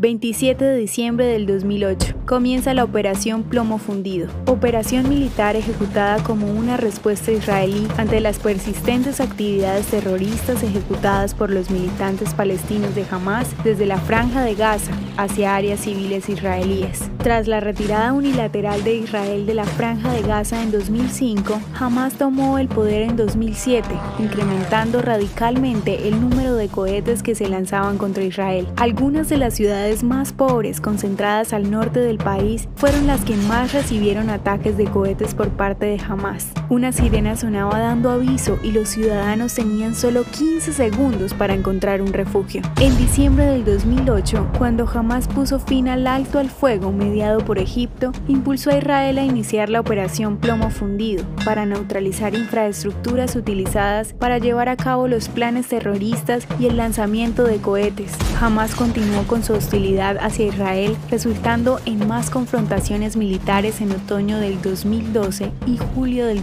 27 de diciembre del 2008. Comienza la Operación Plomo Fundido, operación militar ejecutada como una respuesta israelí ante las persistentes actividades terroristas ejecutadas por los militantes palestinos de Hamas desde la franja de Gaza hacia áreas civiles israelíes. Tras la retirada unilateral de Israel de la franja de Gaza en 2005, Hamas tomó el poder en 2007, incrementando radicalmente el número de cohetes que se lanzaban contra Israel. Algunas de las ciudades más pobres concentradas al norte del país fueron las que más recibieron ataques de cohetes por parte de Hamas. Una sirena sonaba dando aviso y los ciudadanos tenían solo 15 segundos para encontrar un refugio. En diciembre del 2008, cuando Hamas puso fin al alto al fuego mediado por Egipto, impulsó a Israel a iniciar la operación Plomo Fundido para neutralizar infraestructuras utilizadas para llevar a cabo los planes terroristas y el lanzamiento de cohetes. Hamas continuó con su hostilidad hacia Israel, resultando en más confrontaciones militares en otoño del 2012 y julio del